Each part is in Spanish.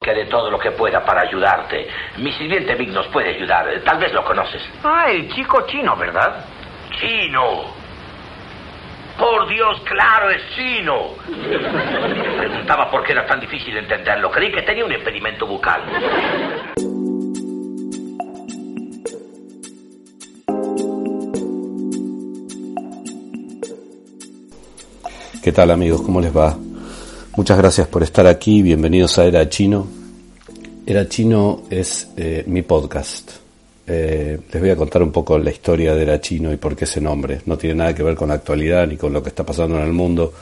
que de todo lo que pueda para ayudarte. Mi sirviente Vic nos puede ayudar. Tal vez lo conoces. Ah, el chico chino, ¿verdad? Chino. Por Dios, claro, es chino. Preguntaba por qué era tan difícil entenderlo. Creí que tenía un impedimento bucal. ¿Qué tal amigos? ¿Cómo les va? Muchas gracias por estar aquí, bienvenidos a Era Chino. Era Chino es eh, mi podcast. Eh, les voy a contar un poco la historia de Era Chino y por qué ese nombre. No tiene nada que ver con la actualidad ni con lo que está pasando en el mundo,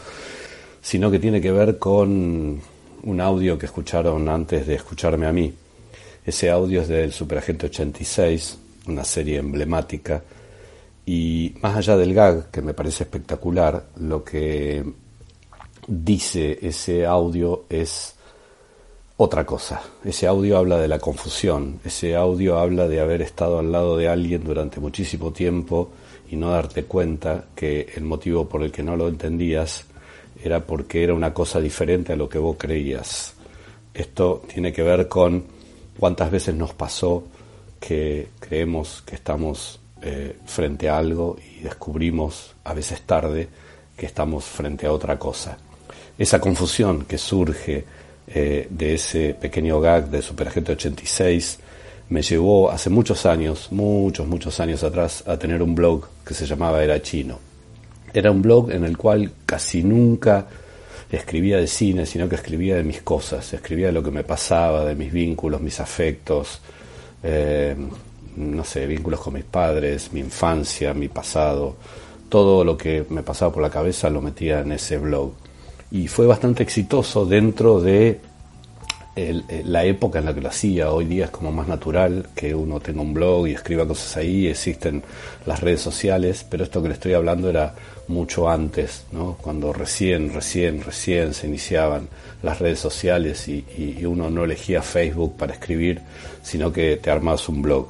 sino que tiene que ver con un audio que escucharon antes de escucharme a mí. Ese audio es del Superagente 86, una serie emblemática. Y más allá del gag, que me parece espectacular, lo que dice ese audio es otra cosa. Ese audio habla de la confusión, ese audio habla de haber estado al lado de alguien durante muchísimo tiempo y no darte cuenta que el motivo por el que no lo entendías era porque era una cosa diferente a lo que vos creías. Esto tiene que ver con cuántas veces nos pasó que creemos que estamos eh, frente a algo y descubrimos, a veces tarde, que estamos frente a otra cosa esa confusión que surge eh, de ese pequeño gag de Superagente 86 me llevó hace muchos años, muchos, muchos años atrás, a tener un blog que se llamaba Era Chino. Era un blog en el cual casi nunca escribía de cine, sino que escribía de mis cosas, escribía de lo que me pasaba, de mis vínculos, mis afectos, eh, no sé, vínculos con mis padres, mi infancia, mi pasado, todo lo que me pasaba por la cabeza lo metía en ese blog y fue bastante exitoso dentro de eh, la época en la que lo hacía. Hoy día es como más natural que uno tenga un blog y escriba cosas ahí, existen las redes sociales, pero esto que le estoy hablando era mucho antes, cuando recién, recién, recién se iniciaban las redes sociales y, uno no elegía Facebook para escribir, sino que te armabas un blog.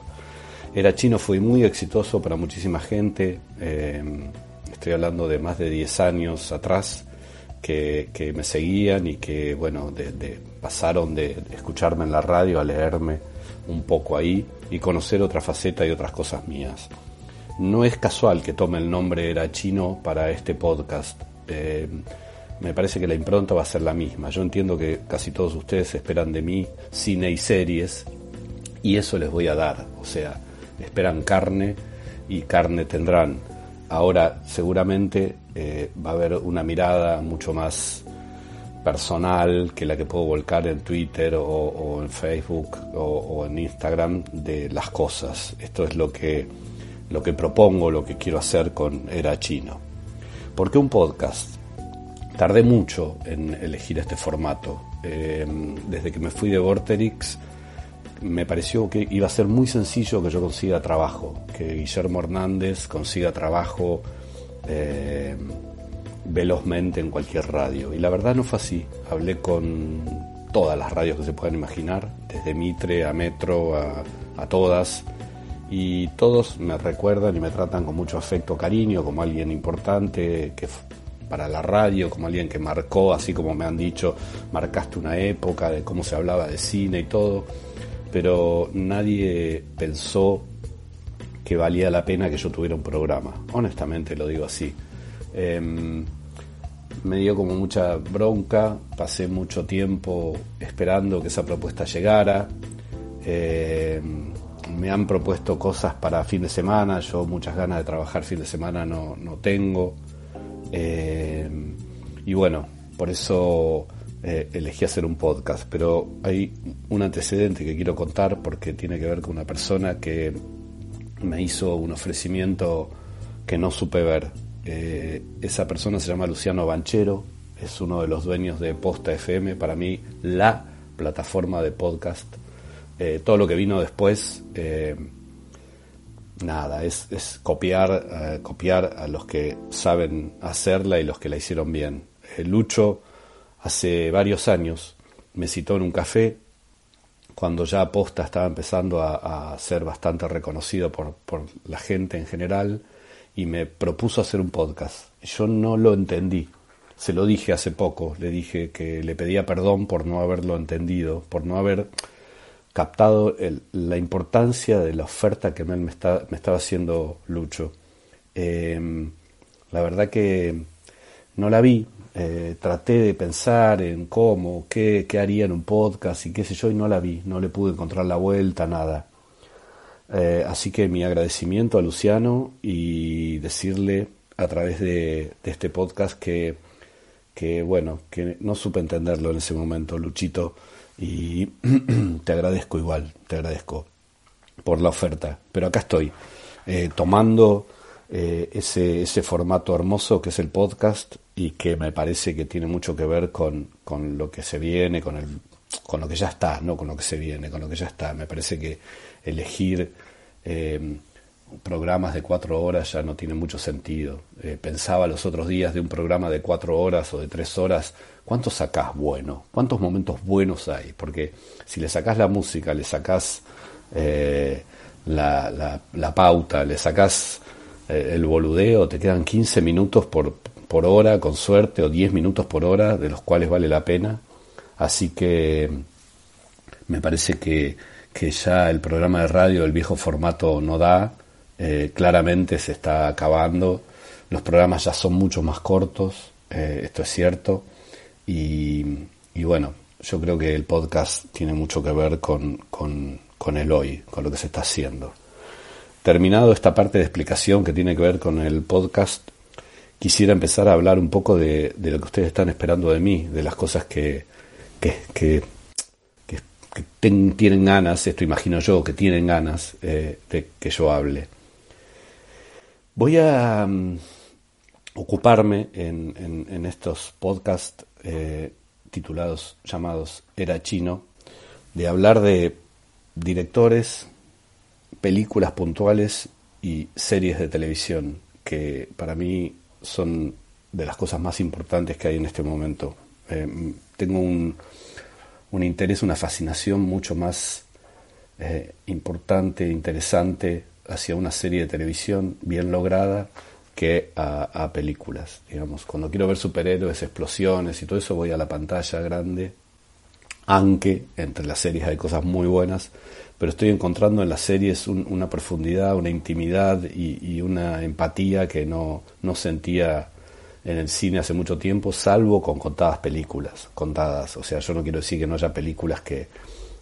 Era chino, fue muy exitoso para muchísima gente, eh, estoy hablando de más de 10 años atrás, que, me seguían y que, bueno, de, pasaron de, escucharme en la radio a leerme un poco ahí y conocer otra faceta y otras cosas mías. No es casual que tome el nombre Era Chino para este podcast. Eh, me parece que la impronta va a ser la misma. Yo entiendo que casi todos ustedes esperan de mí cine y series y eso les voy a dar. O sea, esperan carne y carne tendrán. Ahora seguramente eh, va a haber una mirada mucho más personal que la que puedo volcar en Twitter o, en Facebook o, en Instagram de las cosas. Esto es lo que, lo que propongo, lo que quiero hacer con Era Chino. ¿Por qué un podcast? Tardé mucho en elegir este formato. Eh, desde que me fui de Vorterix me pareció que iba a ser muy sencillo que yo consiga trabajo, que Guillermo Hernández consiga trabajo eh, velozmente en cualquier radio. Y la verdad no fue así. Hablé con todas las radios que se puedan imaginar, desde Mitre a Metro, a, todas. Y todos me recuerdan y me tratan con mucho afecto, cariño, como alguien importante que para la radio, como alguien que marcó, así como me han dicho, marcaste una época de cómo se hablaba de cine y todo, pero nadie pensó que valía la pena que yo tuviera un programa. Honestamente lo digo así. Em, me dio como mucha bronca, pasé mucho tiempo esperando que esa propuesta llegara. Em, me han propuesto cosas para fin de semana, yo muchas ganas de trabajar fin de semana no, no tengo. Em, y bueno, por eso eh, elegí hacer un podcast, pero hay un antecedente que quiero contar porque tiene que ver con una persona que me hizo un ofrecimiento que no supe ver. Eh, esa persona se llama Luciano Banchero, es uno de los dueños de Posta FM, para mí la plataforma de podcast Eh, todo lo que vino después, nada, es, es copiar, copiar a los que saben hacerla y los que la hicieron bien. Lucho hace varios años me citó en un café cuando ya Aposta estaba empezando a, ser bastante reconocido por, por, la gente en general y me propuso hacer un podcast. Yo no lo entendí. Se lo dije hace poco, le dije que le pedía perdón por no haberlo entendido, por no haber captado el, la importancia de la oferta que me, está, me estaba haciendo Lucho. Eh, la verdad que no la vi, eh, traté de pensar en cómo, qué, qué, haría en un podcast y qué sé yo, y no la vi, no le pude encontrar la vuelta, nada. Eh, así que mi agradecimiento a Luciano y decirle a través de, este podcast que, que, bueno, que no supe entenderlo en ese momento, Luchito y te agradezco igual, te agradezco por la oferta. Pero acá estoy, eh, tomando ese, ese formato hermoso que es el podcast y que me parece que tiene mucho que ver con, con lo que se viene, con, el, con lo que ya está, no con lo que se viene, con lo que ya está. Me parece que elegir eh, programas de cuatro horas ya no tiene mucho sentido. Eh, pensaba los otros días de un programa de cuatro horas o de tres horas, ¿cuántos sacás bueno? ¿Cuántos momentos buenos hay? Porque si le sacás la música, le sacás eh, la, la, la, pauta, le sacás el boludeo, te quedan 15 minutos por, por hora, con suerte, o 10 minutos por hora, de los cuales vale la pena. Así que me parece que, que ya el programa de radio, el viejo formato no da, eh, claramente se está acabando, los programas ya son mucho más cortos, eh, esto es cierto, y, y, bueno, yo creo que el podcast tiene mucho que ver con, con, con el hoy, con lo que se está haciendo. Terminado esta parte de explicación que tiene que ver con el podcast, quisiera empezar a hablar un poco de, lo que ustedes están esperando de mí, de las cosas que, que, tienen ganas, esto imagino yo, que tienen ganas eh, de que yo hable. Voy a um, ocuparme en, estos podcasts eh, titulados, llamados Era Chino, de hablar de directores, películas puntuales y series de televisión, que para mí son de las cosas más importantes que hay en este momento. Eh, tengo un, un, interés, una fascinación mucho más eh, importante, interesante hacia una serie de televisión bien lograda que a, a, películas. Digamos, cuando quiero ver superhéroes, explosiones y todo eso, voy a la pantalla grande, aunque entre las series hay cosas muy buenas, pero estoy encontrando en las series un, una profundidad, una intimidad y, y, una empatía que no, no sentía en el cine hace mucho tiempo, salvo con contadas películas, contadas. O sea, yo no quiero decir que no haya películas que,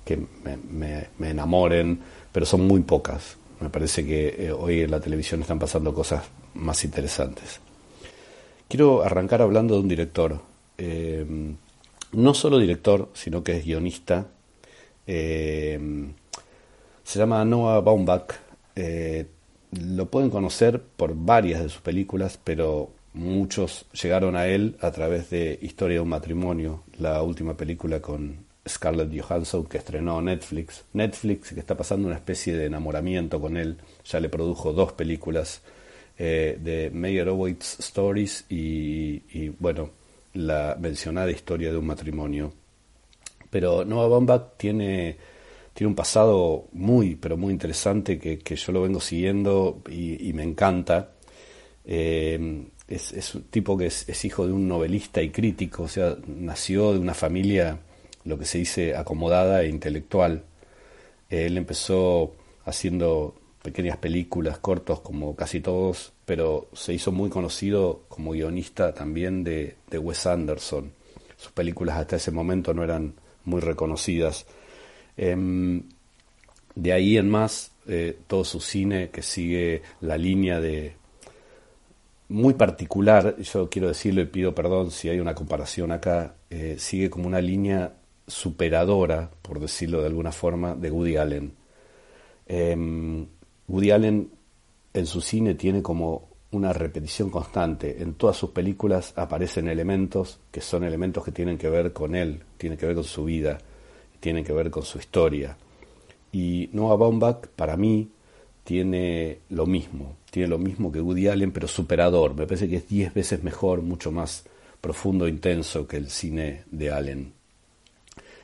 que me, me, enamoren, pero son muy pocas. Me parece que eh, hoy en la televisión están pasando cosas más interesantes. Quiero arrancar hablando de un director. Eh, no solo director, sino que es guionista. Eh, se llama Noah Baumbach. Eh, lo pueden conocer por varias de sus películas, pero muchos llegaron a él a través de Historia de un matrimonio, la última película con Scarlett Johansson que estrenó Netflix. Netflix que está pasando una especie de enamoramiento con él. Ya le produjo dos películas eh, de Meyerowitz Stories y, y, bueno, la mencionada historia de un matrimonio. Pero Noah Baumbach tiene, tiene un pasado muy, pero muy interesante que, que yo lo vengo siguiendo y, y me encanta. Eh, es, un tipo que es, es hijo de un novelista y crítico, o sea, nació de una familia lo que se dice acomodada e intelectual. Él empezó haciendo pequeñas películas, cortos como casi todos, pero se hizo muy conocido como guionista también de, de Wes Anderson. Sus películas hasta ese momento no eran muy reconocidas. Eh, de ahí en más, eh, todo su cine que sigue la línea de muy particular, yo quiero decirlo y pido perdón si hay una comparación acá, eh, sigue como una línea superadora, por decirlo de alguna forma, de Woody Allen. Eh, Woody Allen en su cine tiene como una repetición constante. En todas sus películas aparecen elementos que son elementos que tienen que ver con él, tienen que ver con su vida, tienen que ver con su historia. Y Noah Baumbach, para mí, tiene lo mismo, tiene lo mismo que Woody Allen, pero superador. Me parece que es diez veces mejor, mucho más profundo intenso que el cine de Allen.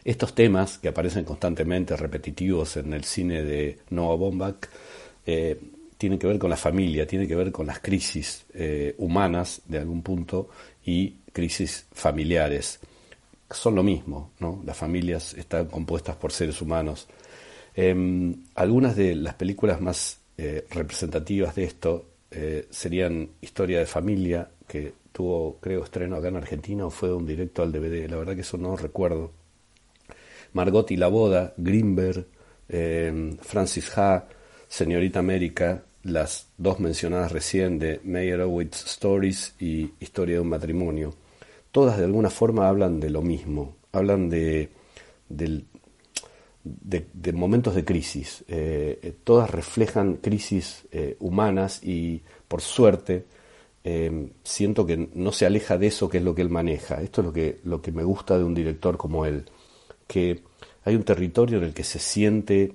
Estos temas que aparecen constantemente, repetitivos en el cine de Noah Baumbach, eh, tienen que ver con la familia, tienen que ver con las crisis eh, humanas de algún punto y crisis familiares. Son lo mismo, ¿no? Las familias están compuestas por seres humanos. Em, algunas de las películas más eh, representativas de esto eh, serían Historia de Familia, que tuvo, creo, estreno acá en Argentina o fue un directo al DVD, la verdad que eso no recuerdo. Margot y la boda, Greenberg, em, Francis Ha, Señorita América, las dos mencionadas recién de Meyerowitz Stories y Historia de un matrimonio, todas de alguna forma hablan de lo mismo, hablan de, de, momentos de crisis, eh, eh, todas reflejan crisis eh, humanas y por suerte siento que no se aleja de eso que es lo que él maneja. Esto es lo que, lo que me gusta de un director como él, que hay un territorio en el que se siente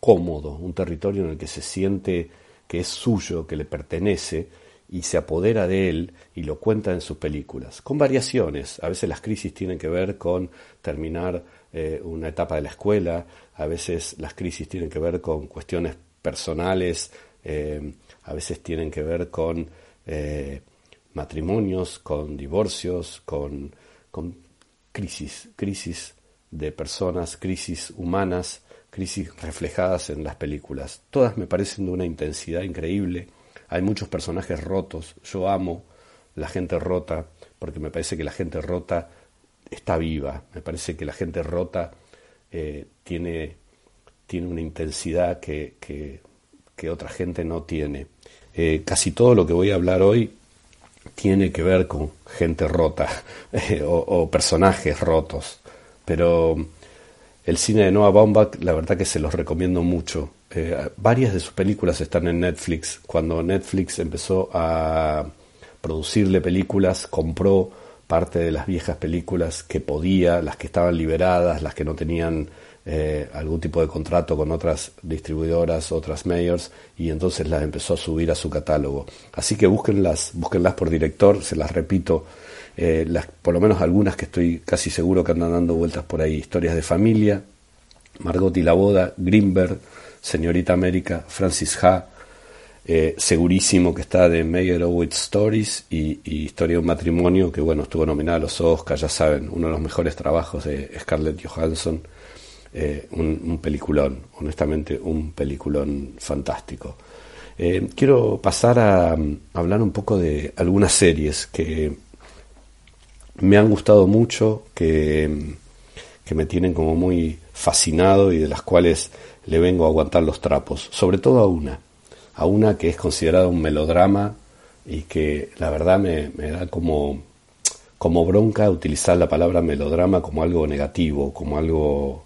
cómodo, un territorio en el que se siente que es suyo, que le pertenece, y se apodera de él y lo cuenta en sus películas, con variaciones. A veces las crisis tienen que ver con terminar eh, una etapa de la escuela, a veces las crisis tienen que ver con cuestiones personales, eh, a veces tienen que ver con eh, matrimonios, con divorcios, con, con crisis, crisis de personas, crisis humanas, crisis reflejadas en las películas. Todas me parecen de una intensidad increíble. Hay muchos personajes rotos. Yo amo la gente rota porque me parece que la gente rota está viva. Me parece que la gente rota eh, tiene, tiene una intensidad que, que, otra gente no tiene. Eh, casi todo lo que voy a hablar hoy tiene que ver con gente rota eh, o, o personajes rotos. Pero el cine de Noah Baumbach, la verdad que se los recomiendo mucho. Eh, varias de sus películas están en Netflix. Cuando Netflix empezó a producirle películas, compró parte de las viejas películas que podía, las que estaban liberadas, las que no tenían eh, algún tipo de contrato con otras distribuidoras, otras mayors, y entonces las empezó a subir a su catálogo. Así que búsquenlas, búsquenlas por director, se las repito, eh, las, por lo menos algunas que estoy casi seguro que andan dando vueltas por ahí, historias de familia, Margot y la boda, Greenberg, Señorita América, Francis Ha, eh, segurísimo que está de Meyerowitz Stories y, Historia de un matrimonio, que bueno, estuvo nominada a los Oscars, ya saben, uno de los mejores trabajos de Scarlett Johansson, eh, un, peliculón, honestamente un peliculón fantástico. quiero pasar a hablar un poco de algunas series que me han gustado mucho, que, que me tienen como muy fascinado y de las cuales le vengo a aguantar los trapos, sobre todo a una, a una que es considerada un melodrama y que la verdad me, me da como, como bronca utilizar la palabra melodrama como algo negativo, como algo,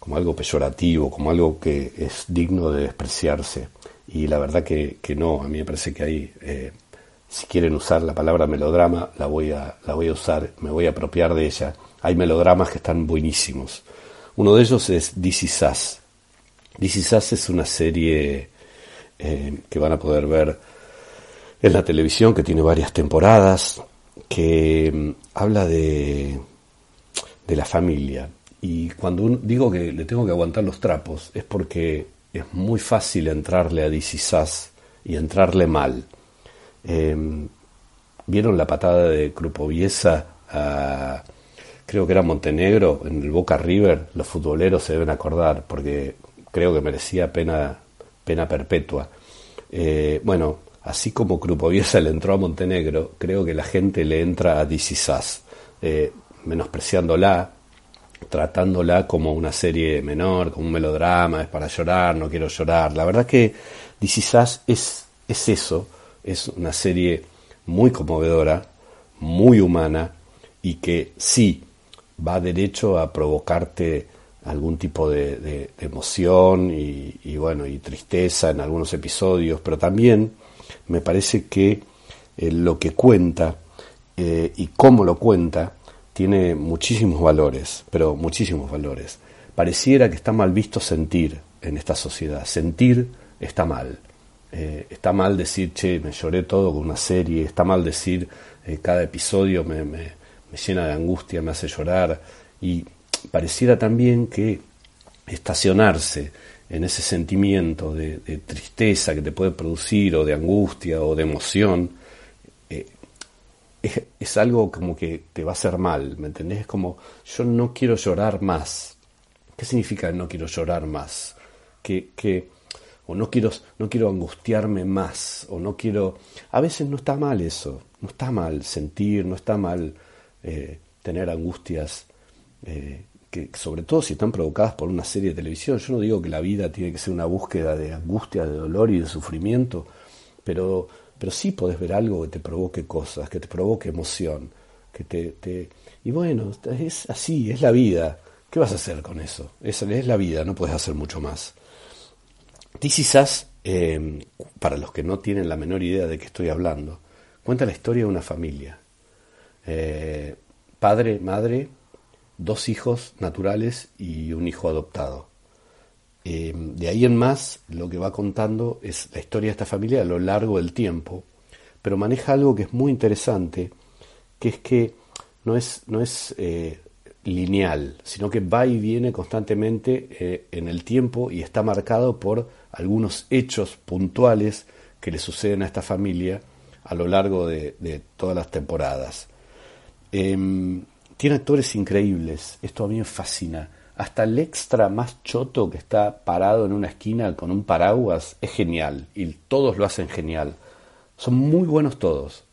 como algo peyorativo, como algo que es digno de despreciarse. Y la verdad que, que no, a mí me parece que hay eh, si quieren usar la palabra melodrama, la voy a, la voy a usar, me voy a apropiar de ella. Hay melodramas que están buenísimos. Uno de ellos es This Is. This Is es una serie eh, que van a poder ver en la televisión, que tiene varias temporadas, que mm, habla de, de la familia. Y cuando digo que le tengo que aguantar los trapos, es porque es muy fácil entrarle a This Is y entrarle mal Em, ¿Vieron la patada de Krupoviesa a, creo que era Montenegro, en el Boca River? Los futboleros se deben acordar, porque creo que merecía pena, pena perpetua. Eh, bueno, así como Krupoviesa le entró a Montenegro, creo que la gente le entra a Disisas, eh, menospreciándola, tratándola como una serie menor, como un melodrama, es para llorar, no quiero llorar. La verdad que Disisas es, es eso, es una serie muy conmovedora, muy humana y que sí va derecho a provocarte algún tipo de, emoción y, bueno y tristeza en algunos episodios, pero también me parece que eh, lo que cuenta eh, y cómo lo cuenta tiene muchísimos valores, pero muchísimos valores. pareciera que está mal visto sentir en esta sociedad. Sentir está mal. Eh, está mal decir, che, me lloré todo con una serie, está mal decir, cada episodio me, me, llena de angustia, me hace llorar, y pareciera también que estacionarse en ese sentimiento de, tristeza que te puede producir, o de angustia, o de emoción, eh, es, es, algo como que te va a hacer mal, ¿me entendés? Es como, yo no quiero llorar más. ¿Qué significa no quiero llorar más? Que, que o no quiero, no quiero angustiarme más, o no quiero... A veces no está mal eso, no está mal sentir, no está mal eh, tener angustias, eh, que sobre todo si están provocadas por una serie de televisión. Yo no digo que la vida tiene que ser una búsqueda de angustia, de dolor y de sufrimiento, pero, pero sí podés ver algo que te provoque cosas, que te provoque emoción, que te... Y bueno, es así, es la vida. ¿Qué vas a hacer con eso? Es, es la vida, no puedes hacer mucho más. This em, para los que no tienen la menor idea de qué estoy hablando, cuenta la historia de una familia. Eh, padre, madre, dos hijos naturales y un hijo adoptado. Em, de ahí en más, lo que va contando es la historia de esta familia a lo largo del tiempo, pero maneja algo que es muy interesante, que es que no es, no es eh, lineal, sino que va y viene constantemente eh, en el tiempo y está marcado por algunos hechos puntuales que le suceden a esta familia a lo largo de, todas las temporadas. Em, tiene actores increíbles, esto a mí me fascina. Hasta el extra más choto que está parado en una esquina con un paraguas es genial y todos lo hacen genial. Son muy buenos todos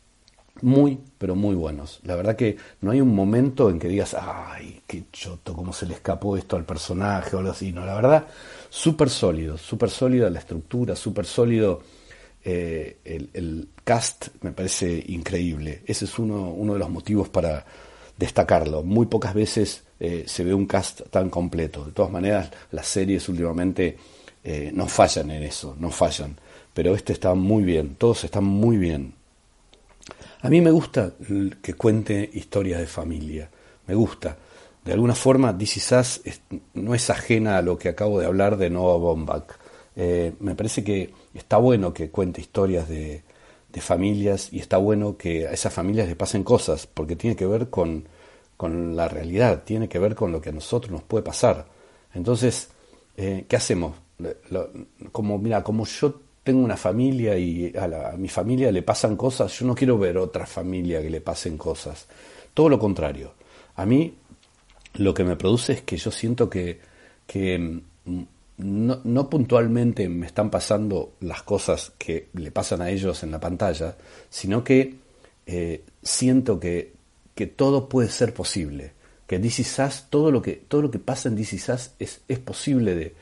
muy, pero muy buenos. La verdad que no hay un momento en que digas, ay, qué choto, cómo se le escapó esto al personaje o algo así. No, la verdad, súper sólido, súper sólida la estructura, súper sólido eh, el, cast, me parece increíble. Ese es uno, uno de los motivos para destacarlo. Muy pocas veces eh, se ve un cast tan completo. De todas maneras, las series últimamente eh, no fallan en eso, no fallan. Pero este está muy bien, todos están muy bien. A mí me gusta que cuente historias de familia, me gusta. De alguna forma, This Is no es ajena a lo que acabo de hablar de Noah Baumbach. Eh, me parece que está bueno que cuente historias de, familias y está bueno que a esas familias les pasen cosas, porque tiene que ver con, con la realidad, tiene que ver con lo que a nosotros nos puede pasar. Entonces, eh, ¿qué hacemos? Como, mira, como yo tengo una familia y a, mi familia le pasan cosas, yo no quiero ver otra familia que le pasen cosas. Todo lo contrario. A mí lo que me produce es que yo siento que, que no, puntualmente me están pasando las cosas que le pasan a ellos en la pantalla, sino que eh, siento que, todo puede ser posible. Que DC Sass, todo lo que, todo lo que pasa en DC Sass es, posible de,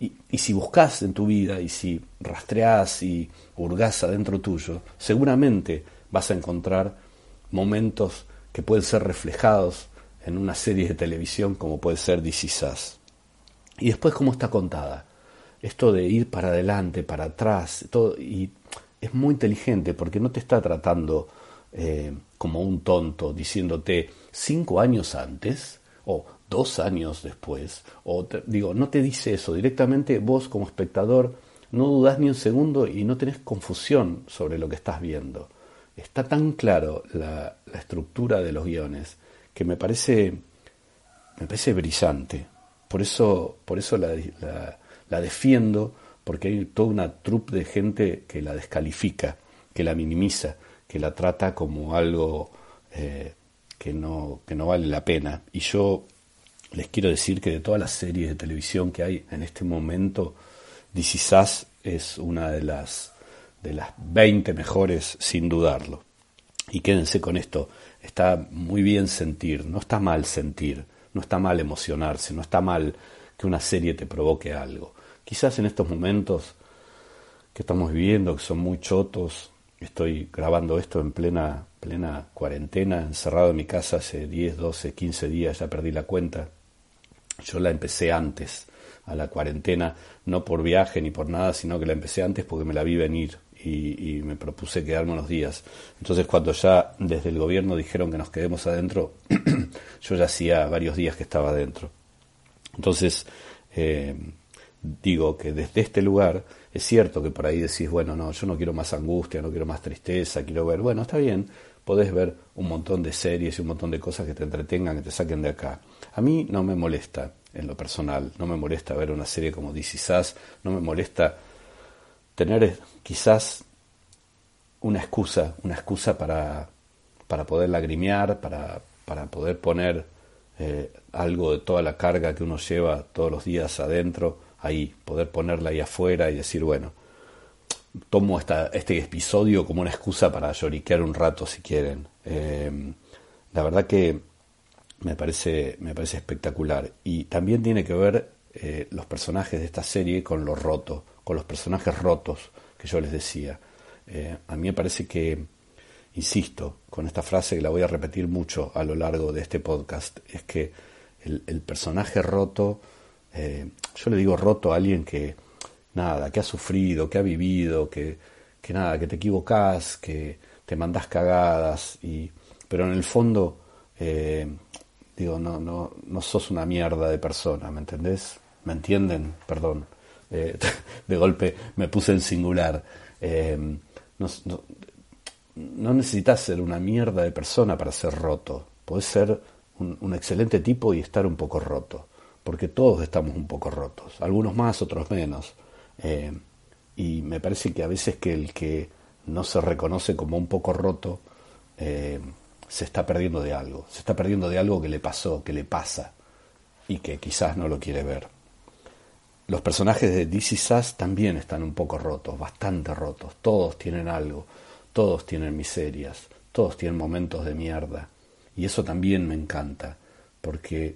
y, si buscas en tu vida y si rastreás y hurgás adentro tuyo, seguramente vas a encontrar momentos que pueden ser reflejados en una serie de televisión como puede ser This Y después cómo está contada. Esto de ir para adelante, para atrás, todo, y es muy inteligente porque no te está tratando eh, como un tonto, diciéndote cinco años antes, o dos años después, o digo, no te dice eso, directamente vos como espectador no dudás ni un segundo y no tenés confusión sobre lo que estás viendo. Está tan claro la, estructura de los guiones que me parece, me parece brillante. Por eso, por eso la, defiendo, porque hay toda una trupe de gente que la descalifica, que la minimiza, que la trata como algo eh, que, no, que no vale la pena. Y yo les quiero decir que de todas las series de televisión que hay en este momento, This es una de las, de las 20 mejores sin dudarlo. Y quédense con esto, está muy bien sentir, no está mal sentir, no está mal emocionarse, no está mal que una serie te provoque algo. Quizás en estos momentos que estamos viviendo, que son muy chotos, estoy grabando esto en plena, plena cuarentena, encerrado en mi casa hace 10, 12, 15 días, ya perdí la cuenta, yo la empecé antes a la cuarentena, no por viaje ni por nada, sino que la empecé antes porque me la vi venir y, me propuse quedarme unos días. Entonces cuando ya desde el gobierno dijeron que nos quedemos adentro, yo ya hacía varios días que estaba adentro. Entonces, eh, digo que desde este lugar es cierto que por ahí decís, bueno, no, yo no quiero más angustia, no quiero más tristeza, quiero ver, bueno, está bien, podés ver un montón de series y un montón de cosas que te entretengan, que te saquen de acá. A mí no me molesta en lo personal, no me molesta ver una serie como DC Sass, no me molesta tener eh, quizás una excusa, una excusa para, para poder lagrimear, para, para poder poner eh, algo de toda la carga que uno lleva todos los días adentro, ahí, poder ponerla ahí afuera y decir, bueno, tomo esta, este episodio como una excusa para lloriquear un rato si quieren. Eh, la verdad que me parece, me parece espectacular. Y también tiene que ver eh, los personajes de esta serie con lo roto, con los personajes rotos que yo les decía. a mí me parece que insisto con esta frase que la voy a repetir mucho a lo largo de este podcast, es que el, personaje roto, eh, yo le digo roto a alguien que nada, que ha sufrido, que ha vivido, que, que nada, que te equivocás, que te mandás cagadas, y, pero en el fondo, eh, digo, no, no, no sos una mierda de persona, ¿me entendés? ¿Me entienden? Perdón. Eh, de golpe me puse en singular. no, no necesitas ser una mierda de persona para ser roto. Puedes ser un, excelente tipo y estar un poco roto. Porque todos estamos un poco rotos. Algunos más, otros menos. Eh, y me parece que a veces que el que no se reconoce como un poco roto eh, se está perdiendo de algo. Se está perdiendo de algo que le pasó, que le pasa y que quizás no lo quiere ver. Los personajes de DC Sass también están un poco rotos, bastante rotos. Todos tienen algo. Todos tienen miserias, todos tienen momentos de mierda. Y eso también me encanta, porque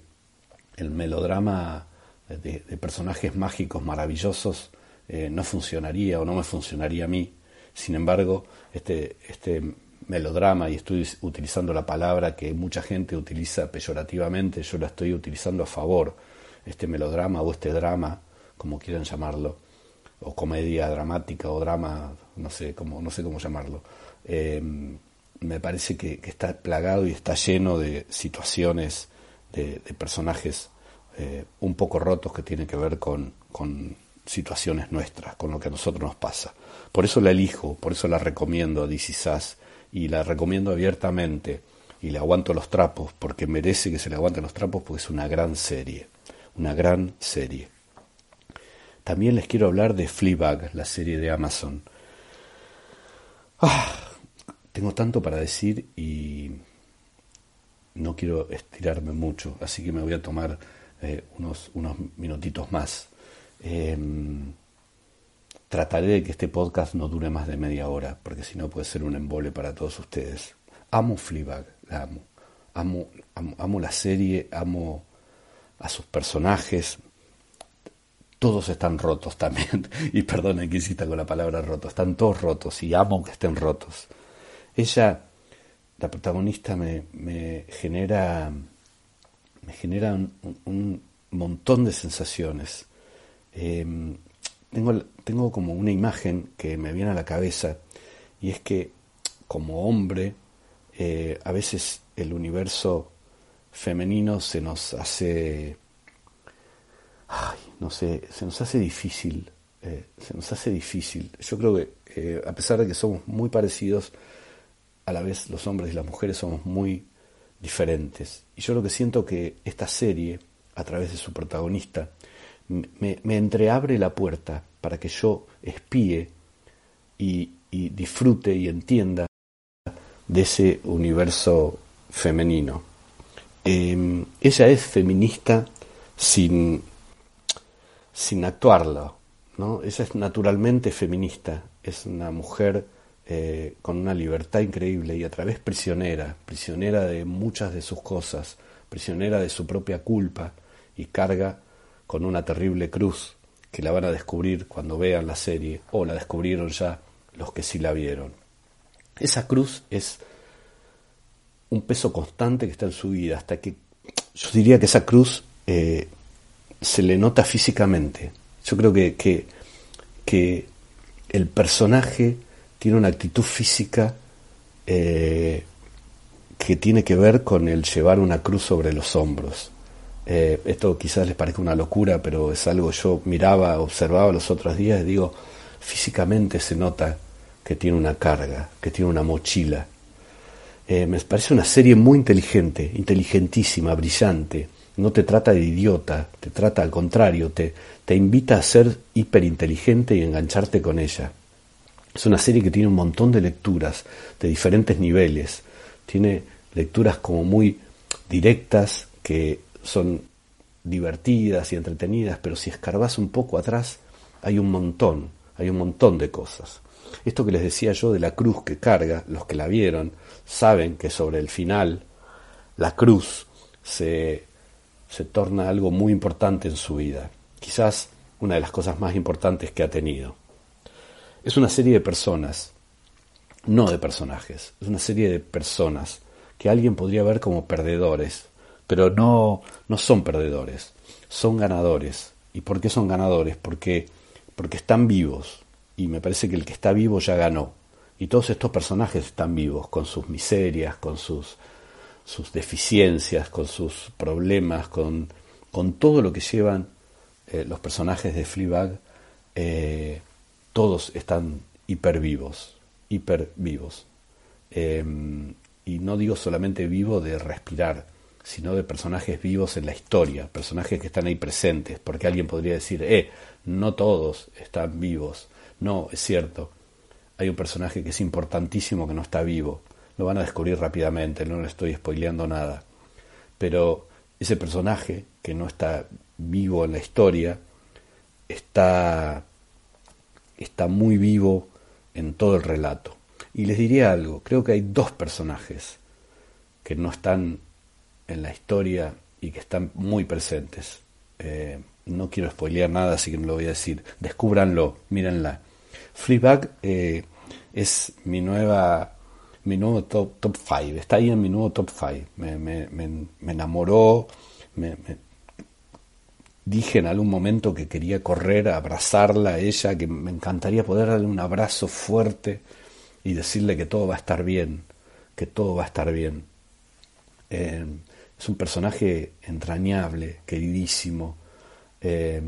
el melodrama de, personajes mágicos maravillosos eh, no funcionaría o no me funcionaría a mí. Sin embargo, este, este melodrama, y estoy utilizando la palabra que mucha gente utiliza peyorativamente, yo la estoy utilizando a favor, este melodrama o este drama, como quieran llamarlo, o comedia dramática o drama, no sé cómo, no sé cómo llamarlo. Eh, me parece que, está plagado y está lleno de situaciones, de, personajes eh, un poco rotos que tienen que ver con, situaciones nuestras, con lo que a nosotros nos pasa. Por eso la elijo, por eso la recomiendo a DC Sass y la recomiendo abiertamente y le aguanto los trapos porque merece que se le aguanten los trapos porque es una gran serie, una gran serie. También les quiero hablar de Fleabag, la serie de Amazon. Ah, tengo tanto para decir y no quiero estirarme mucho, así que me voy a tomar eh, unos, minutitos más. Em, trataré de que este podcast no dure más de media hora, porque si no puede ser un embole para todos ustedes. Amo Fleabag, la. Amo, amo, amo la serie, amo a sus personajes, todos están rotos también. Y perdonen que insista con la palabra roto. Están todos rotos y amo que estén rotos. Ella, la protagonista, me, me genera, me genera un, montón de sensaciones. Em, tengo, tengo como una imagen que me viene a la cabeza y es que como hombre eh, a veces el universo femenino se nos hace ay, no sé, se nos hace difícil, eh, se nos hace difícil. Yo creo que eh, a pesar de que somos muy parecidos, a la vez los hombres y las mujeres somos muy diferentes. Y yo lo que siento que esta serie, a través de su protagonista, me, entreabre la puerta para que yo espíe y, disfrute y entienda de ese universo femenino. Em, ella es feminista sin sin actuarlo. ¿no? Ella es naturalmente feminista, es una mujer eh, con una libertad increíble y a través prisionera, prisionera de muchas de sus cosas, prisionera de su propia culpa y carga con una terrible cruz que la van a descubrir cuando vean la serie o la descubrieron ya los que sí la vieron. Esa cruz es un peso constante que está en su vida, hasta que yo diría que esa cruz eh, se le nota físicamente. Yo creo que, que, el personaje tiene una actitud física eh, que tiene que ver con el llevar una cruz sobre los hombros. Eh, esto quizás les parezca una locura, pero es algo yo miraba, observaba los otros días y digo, físicamente se nota que tiene una carga, que tiene una mochila. Eh, me parece una serie muy inteligente, inteligentísima, brillante. No te trata de idiota, te trata al contrario, te, te invita a ser hiperinteligente y engancharte con ella. Es una serie que tiene un montón de lecturas de diferentes niveles. Tiene lecturas como muy directas que son divertidas y entretenidas, pero si escarbas un poco atrás, hay un montón, hay un montón de cosas. Esto que les decía yo de la cruz que carga, los que la vieron saben que sobre el final la cruz se, se torna algo muy importante en su vida, quizás una de las cosas más importantes que ha tenido. Es una serie de personas, no de personajes, es una serie de personas que alguien podría ver como perdedores, pero no, no son perdedores, son ganadores. ¿Y por qué son ganadores? Porque, porque están vivos. Y me parece que el que está vivo ya ganó. Y todos estos personajes están vivos, con sus miserias, con sus, sus deficiencias, con sus problemas, con, con todo lo que llevan eh, los personajes de Fleabag. Eh, todos están hiper vivos, hiper vivos. Em, y no digo solamente vivo de respirar, sino de personajes vivos en la historia, personajes que están ahí presentes, porque alguien podría decir, eh, no todos están vivos. No, es cierto, hay un personaje que es importantísimo que no está vivo. Lo van a descubrir rápidamente, no le estoy spoileando nada. Pero ese personaje que no está vivo en la historia está, está muy vivo en todo el relato. Y les diría algo, creo que hay dos personajes que no están en la historia y que están muy presentes. Eh, no quiero spoilear nada, así que no lo voy a decir. Descúbranlo, mírenla. Fleabag eh, es mi nueva mi nuevo top, top five, está ahí en mi nuevo top five. Me, me, me, enamoró, me, dije en algún momento que quería correr a abrazarla a ella, que me encantaría poder darle un abrazo fuerte y decirle que todo va a estar bien, que todo va a estar bien. Eh, es un personaje entrañable, queridísimo, eh,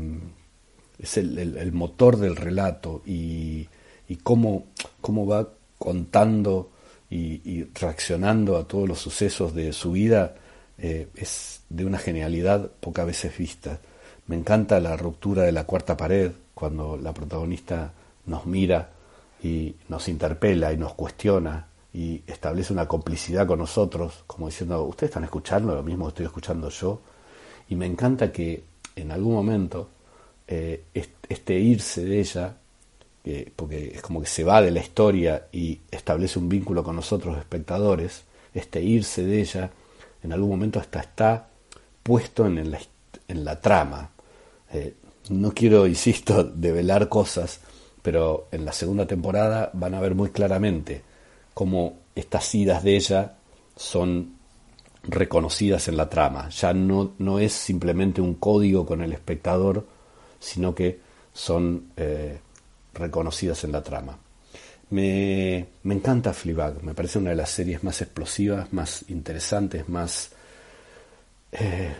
es el, motor del relato y, cómo, cómo, va contando y, reaccionando a todos los sucesos de su vida eh, es de una genialidad pocas veces vista. Me encanta la ruptura de la cuarta pared cuando la protagonista nos mira y nos interpela y nos cuestiona y establece una complicidad con nosotros, como diciendo, ustedes están escuchando lo mismo que estoy escuchando yo. Y me encanta que en algún momento eh, este irse de ella, porque es como que se va de la historia y establece un vínculo con nosotros espectadores, este irse de ella, en algún momento hasta está puesto en la, en la trama. Eh, no quiero, insisto, develar cosas, pero en la segunda temporada van a ver muy claramente cómo estas idas de ella son reconocidas en la trama. Ya no, no es simplemente un código con el espectador, sino que son eh, reconocidas en la trama. Me, me encanta Fleabag, me parece una de las series más explosivas, más interesantes, más eh,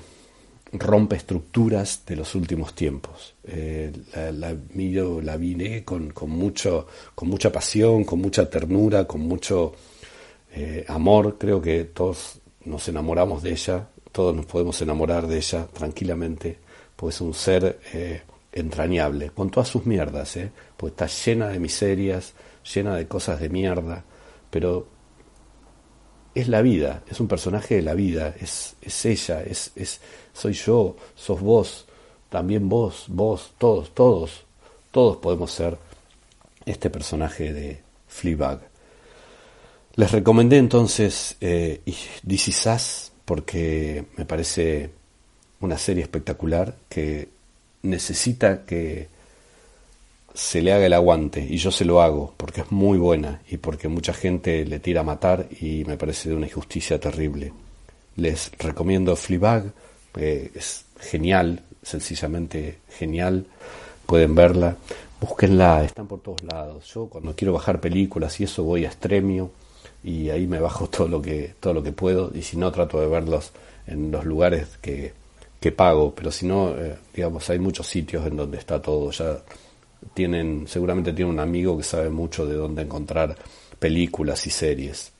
rompe estructuras de los últimos tiempos. Eh, la, la, la vine con, con, mucho, con mucha pasión, con mucha ternura, con mucho eh, amor. Creo que todos nos enamoramos de ella, todos nos podemos enamorar de ella tranquilamente, pues es un ser eh, entrañable, con todas sus mierdas, ¿eh? pues está llena de miserias, llena de cosas de mierda, pero es la vida, es un personaje de la vida, es, es ella, es, es, soy yo, sos vos, también vos, vos, todos, todos, todos podemos ser este personaje de Fleabag. Les recomendé entonces eh, porque me parece una serie espectacular que necesita que se le haga el aguante y yo se lo hago porque es muy buena y porque mucha gente le tira a matar y me parece de una injusticia terrible. Les recomiendo Fleabag, eh, es genial, sencillamente genial, pueden verla, búsquenla, están por todos lados. Yo cuando quiero bajar películas y eso voy a Stremio y ahí me bajo todo lo que todo lo que puedo y si no trato de verlos en los lugares que que pago, pero si no, eh, digamos, hay muchos sitios en donde está todo. Ya tienen, seguramente tienen un amigo que sabe mucho de dónde encontrar películas y series.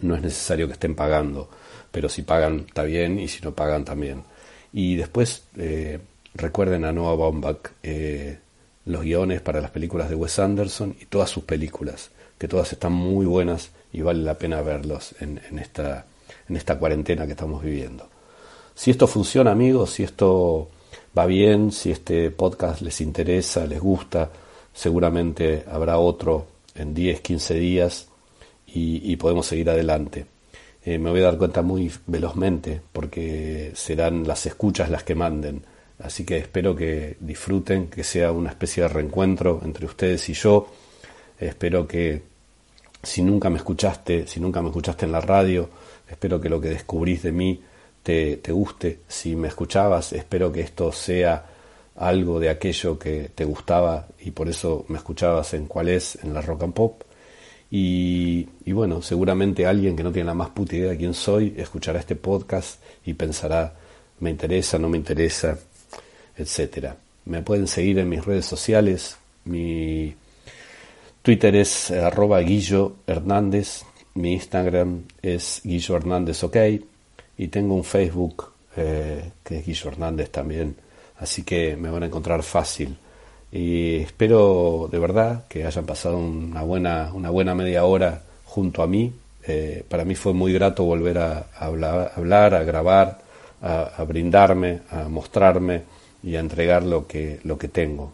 No es necesario que estén pagando, pero si pagan está bien y si no pagan también. Y después eh, recuerden a Noah Baumbach eh, los guiones para las películas de Wes Anderson y todas sus películas, que todas están muy buenas y vale la pena verlos en, esta, en esta cuarentena que estamos viviendo. Si esto funciona, amigos, si esto va bien, si este podcast les interesa, les gusta, seguramente habrá otro en 10, 15 días y, podemos seguir adelante. Eh, me voy a dar cuenta muy velozmente porque serán las escuchas las que manden. Así que espero que disfruten, que sea una especie de reencuentro entre ustedes y yo. Espero que si nunca me escuchaste, si nunca me escuchaste en la radio, espero que lo que descubrís de mí te, te guste. Si me escuchabas, espero que esto sea algo de aquello que te gustaba y por eso me escuchabas en cuál es, en la rock and pop. Y, y, bueno, seguramente alguien que no tiene la más puta idea de quién soy escuchará este podcast y pensará, me interesa, no me interesa, etcétera. Me pueden seguir en mis redes sociales, mi Twitter es arroba Guillo Hernández, mi Instagram es Guillo Hernández OK y tengo un Facebook eh, que es Guillo Hernández también, así que me van a encontrar fácil. Y espero de verdad que hayan pasado una buena, una buena media hora junto a mí. Eh, para mí fue muy grato volver a, hablar, a grabar, a brindarme, a mostrarme y a entregar lo que, lo que tengo.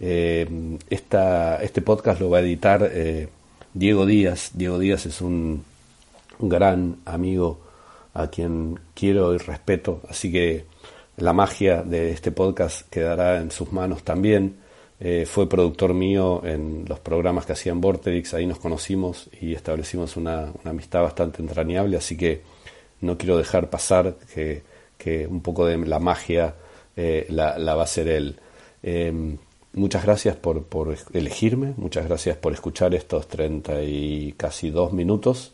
Eh, este podcast lo va a editar Diego Díaz. Diego Díaz es un, gran amigo a quien quiero y respeto, así que la magia de este podcast quedará en sus manos también. Eh, fue productor mío en los programas que hacían Vorterix, ahí nos conocimos y establecimos una, amistad bastante entrañable, así que no quiero dejar pasar que, que un poco de la magia eh, la, va a ser él. Em, muchas gracias por, por, elegirme, muchas gracias por escuchar estos 30 y casi dos minutos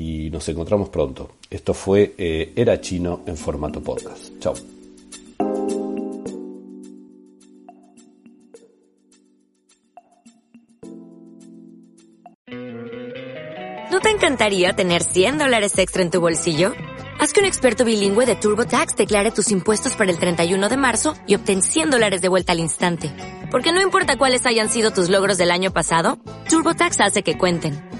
y nos encontramos pronto. Esto fue eh, Era Chino en formato podcast. Chao. ¿No te encantaría tener 100 dólares extra en tu bolsillo? Haz que un experto bilingüe de TurboTax declare tus impuestos para el 31 de marzo y obtén 100 dólares de vuelta al instante. Porque no importa cuáles hayan sido tus logros del año pasado, TurboTax hace que cuenten.